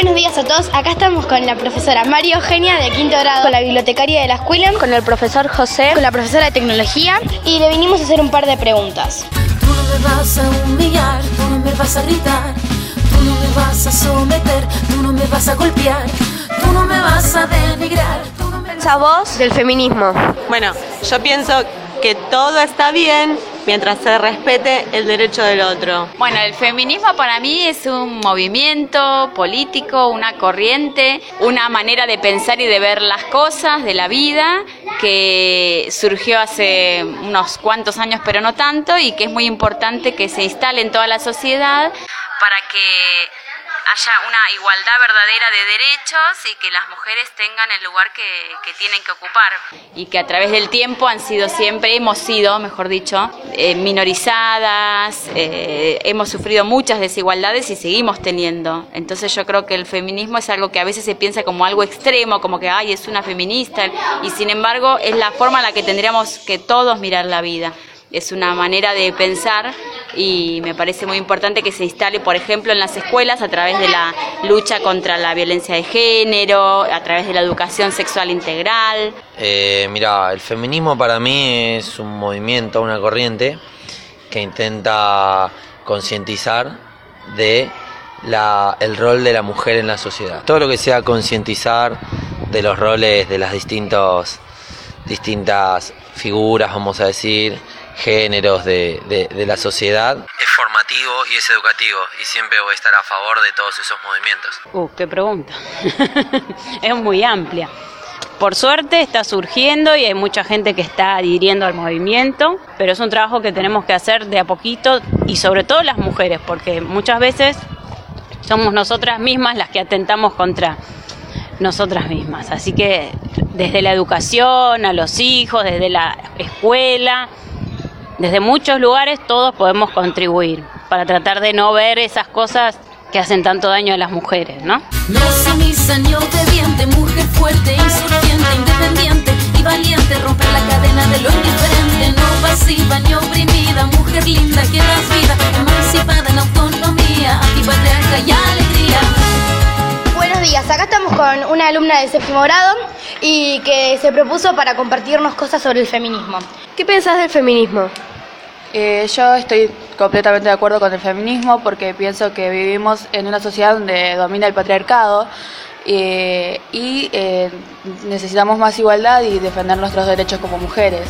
Buenos días a todos, acá estamos con la profesora María Eugenia de quinto grado, con la bibliotecaria de la escuela, con el profesor José, con la profesora de tecnología y le vinimos a hacer un par de preguntas. Tú no me vas a humillar, tú no me vas a gritar, tú no me vas a someter, tú no me vas a golpear, tú no me vas a denigrar. Tú no me ¿Piensa vos del feminismo? Bueno, yo pienso que todo está bien mientras se respete el derecho del otro. Bueno, el feminismo para mí es un movimiento político, una corriente, una manera de pensar y de ver las cosas de la vida que surgió hace unos cuantos años, pero no tanto, y que es muy importante que se instale en toda la sociedad para que haya una igualdad verdadera de derechos y que las mujeres tengan el lugar que, que, tienen que ocupar. Y que a través del tiempo han sido siempre, hemos sido, mejor dicho, eh, minorizadas, eh, hemos sufrido muchas desigualdades y seguimos teniendo. Entonces yo creo que el feminismo es algo que a veces se piensa como algo extremo, como que, ay, es una feminista, y sin embargo es la forma en la que tendríamos que todos mirar la vida es una manera de pensar y me parece muy importante que se instale, por ejemplo, en las escuelas a través de la lucha contra la violencia de género, a través de la educación sexual integral. Eh, mira, el feminismo para mí es un movimiento, una corriente que intenta concientizar de la, el rol de la mujer en la sociedad. Todo lo que sea concientizar de los roles de las distintos, distintas figuras, vamos a decir, géneros de, de, de, la sociedad. Es formativo y es educativo y siempre voy a estar a favor de todos esos movimientos. Uh, qué pregunta. es muy amplia. Por suerte está surgiendo y hay mucha gente que está adhiriendo al movimiento, pero es un trabajo que tenemos que hacer de a poquito y sobre todo las mujeres, porque muchas veces somos nosotras mismas las que atentamos contra nosotras mismas. Así que desde la educación, a los hijos, desde la escuela, desde muchos lugares todos podemos contribuir para tratar de no ver esas cosas que hacen tanto daño a las mujeres, ¿no? No sumisa ni obediente, mujer fuerte, insurgente, independiente y valiente, romper la cadena de lo con una alumna de séptimo grado y que se propuso para compartirnos cosas sobre el feminismo. ¿Qué pensás del feminismo? Eh, yo estoy completamente de acuerdo con el feminismo porque pienso que vivimos en una sociedad donde domina el patriarcado eh, y eh, necesitamos más igualdad y defender nuestros derechos como mujeres.